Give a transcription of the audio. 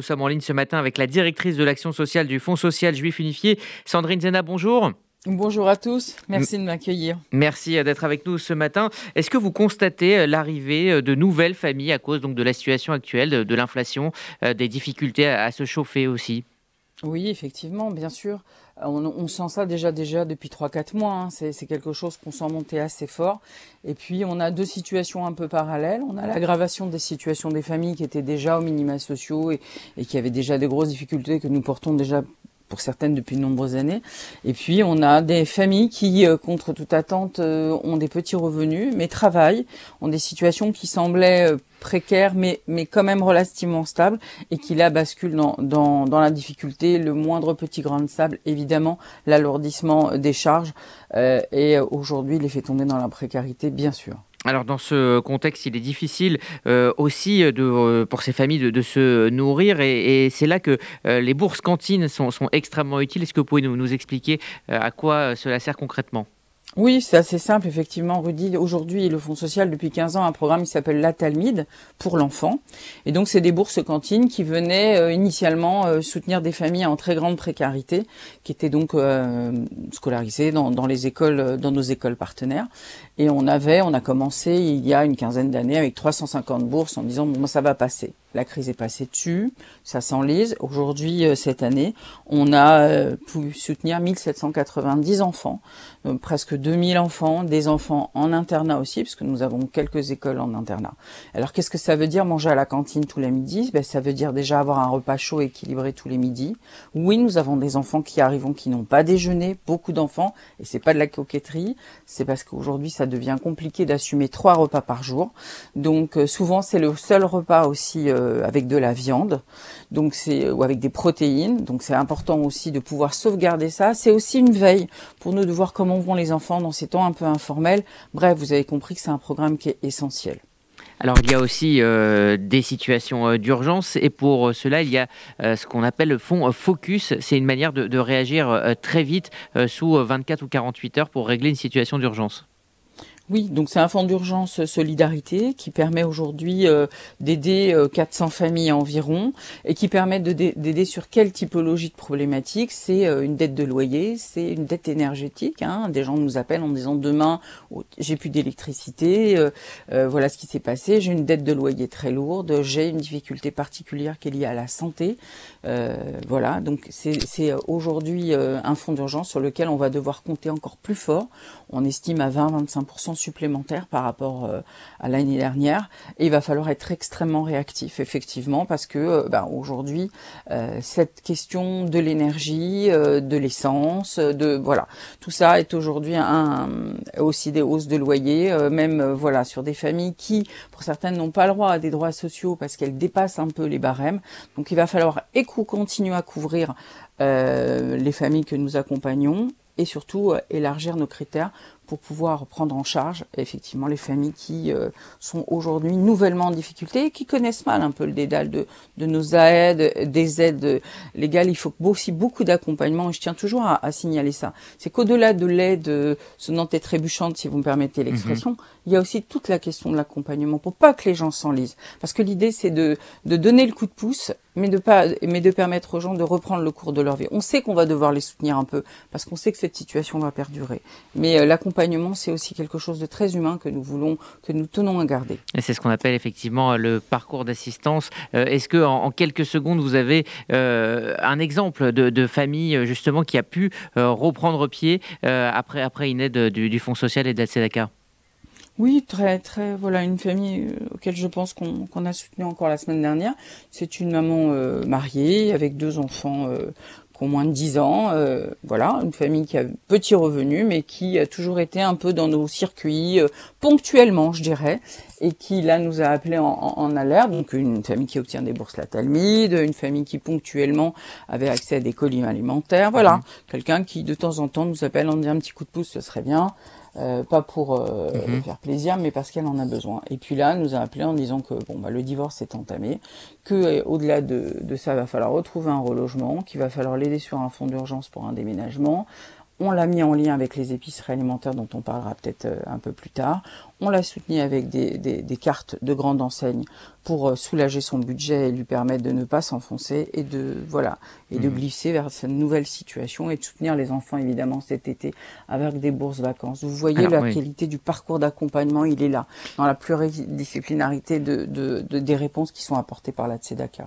Nous sommes en ligne ce matin avec la directrice de l'action sociale du Fonds social juif unifié, Sandrine Zena. Bonjour. Bonjour à tous, merci de m'accueillir. Merci euh, d'être avec nous ce matin. Est-ce que vous constatez euh, l'arrivée euh, de nouvelles familles à cause donc, de la situation actuelle, de, l'inflation, des difficultés à se chauffer aussi? Oui, effectivement, bien sûr. On, sent ça déjà déjà depuis 3-4 mois. Hein. C'est quelque chose qu'on sent monter assez fort. Et puis on a deux situations un peu parallèles. On a l'aggravation des situations des familles qui étaient déjà aux minima sociaux et, et qui avaient déjà des grosses difficultés que nous portons déjà pour certaines depuis de nombreuses années. Et puis on a des familles qui, euh, contre toute attente, euh, ont des petits revenus, mais travaillent, ont des situations qui semblaient euh, précaires, mais, mais quand même relativement stables, et qui là basculent dans, dans, dans la difficulté, le moindre petit grain de sable, évidemment, l'alourdissement des charges, et aujourd'hui les fait tomber dans la précarité, bien sûr. Alors dans ce contexte, il est difficile euh, aussi de, euh, pour ces familles de, se nourrir et, c'est là que euh, les bourses cantines sont, extrêmement utiles. Est-ce que vous pouvez nous expliquer à quoi cela sert concrètement? Oui, c'est assez simple, effectivement, Rudy. Aujourd'hui, le Fonds social, depuis 15 ans, a un programme qui s'appelle La Talmide pour l'enfant. Et donc, c'est des bourses cantines qui venaient euh, initialement euh, soutenir des familles en très grande précarité, qui étaient donc euh, scolarisées dans, dans, les écoles, dans nos écoles partenaires. Et on avait, on a commencé il y a une quinzaine d'années avec 350 bourses en disant, bon, ça va passer. La crise est passée dessus, ça s'enlise. Aujourd'hui, euh, cette année, on a euh, pu soutenir 1790 enfants, euh, presque 2000 enfants, des enfants en internat aussi, puisque nous avons quelques écoles en internat. Alors, qu'est-ce que ça veut dire manger à la cantine tous les midis? Ben, Ça veut dire déjà avoir un repas chaud équilibré tous les midis. Oui, nous avons des enfants qui arrivent, qui n'ont pas déjeuné, beaucoup d'enfants, et c'est pas de la coquetterie, c'est parce qu'aujourd'hui, ça devient compliqué d'assumer trois repas par jour. Donc, souvent, c'est le seul repas aussi euh, avec de la viande, donc c'est ou avec des protéines. Donc c'est important aussi de pouvoir sauvegarder ça. C'est aussi une veille pour nous de voir comment vont les enfants dans ces temps un peu informels. Bref, vous avez compris que c'est un programme qui est essentiel. Alors il y a aussi euh, des situations euh, d'urgence et pour cela il y a ce qu'on appelle le fonds Focus. C'est une manière de réagir très vite sous 24 ou 48 heures pour régler une situation d'urgence. Oui, donc c'est un fonds d'urgence solidarité qui permet aujourd'hui euh, d'aider 400 euh, familles environ et qui permet d'aider sur quelle typologie de problématique C'est euh, une dette de loyer, c'est une dette énergétique. Hein. Des gens nous appellent en disant demain oh, j'ai plus d'électricité, voilà ce qui s'est passé, j'ai une dette de loyer très lourde, j'ai une difficulté particulière qui est liée à la santé. voilà, donc c'est aujourd'hui un fonds d'urgence sur lequel on va devoir compter encore plus fort. On estime à 20-25% supplémentaire par rapport euh, à l'année dernière. Et il va falloir être extrêmement réactif, effectivement, parce que euh, ben, aujourd'hui, euh, cette question de l'énergie, de l'essence, de voilà, tout ça est aujourd'hui aussi des hausses de loyer, même voilà sur des familles qui, pour certaines, n'ont pas le droit à des droits sociaux parce qu'elles dépassent un peu les barèmes. Donc il va falloir continuer à couvrir les familles que nous accompagnons et surtout élargir nos critères pour pouvoir prendre en charge effectivement les familles qui euh, sont aujourd'hui nouvellement en difficulté et qui connaissent mal un peu le dédale de, de nos aides, des aides légales. Il faut aussi beaucoup d'accompagnement et je tiens toujours à, à signaler ça. C'est qu'au-delà de l'aide euh, sonnante et trébuchante, si vous me permettez l'expression, mhm. il y a aussi toute la question de l'accompagnement pour pas que les gens s'enlisent. Parce que l'idée c'est de, de donner le coup de pouce, mais de pas, mais de permettre aux gens de reprendre le cours de leur vie. On sait qu'on va devoir les soutenir un peu parce qu'on sait que cette situation va perdurer. Mais euh, l'accompagnement c'est aussi quelque chose de très humain que nous voulons, que nous tenons à garder. Et c'est ce qu'on appelle effectivement le parcours d'assistance. Euh, est-ce que en, quelques secondes vous avez euh, un exemple de, famille justement qui a pu euh, reprendre pied après après une aide du, Fonds social et de la CEDACA oui, très, très, voilà, une famille auquel je pense qu'on a soutenu encore la semaine dernière. C'est une maman mariée avec deux enfants qui ont moins de 10 ans, euh, voilà, une famille qui a petit revenu, mais qui a toujours été un peu dans nos circuits, euh, ponctuellement, je dirais, et qui là nous a appelé en, en, alerte. Donc une famille qui obtient des bourses la Talmide, une famille qui ponctuellement avait accès à des colis alimentaires, voilà, mhm. quelqu'un qui de temps en temps nous appelle en disant un petit coup de pouce, ce serait bien. Euh, pas pour euh, mhm. faire plaisir, mais parce qu'elle en a besoin. Et puis là, nous a appelé en disant que bon, bah, le divorce est entamé, que euh, au-delà de, de ça, il va falloir retrouver un relogement, qu'il va falloir l'aider sur un fonds d'urgence pour un déménagement, On l'a mis en lien avec les épiceries alimentaires dont on parlera peut-être euh, un peu plus tard. On l'a soutenu avec des, des, cartes de grande enseigne pour euh, soulager son budget et lui permettre de ne pas s'enfoncer et de voilà et de mmh. glisser vers cette nouvelle situation et de soutenir les enfants évidemment cet été avec des bourses vacances. Vous voyez la qualité du parcours d'accompagnement, il est là dans la pluridisciplinarité de, de, de, des réponses qui sont apportées par la Tzedaka.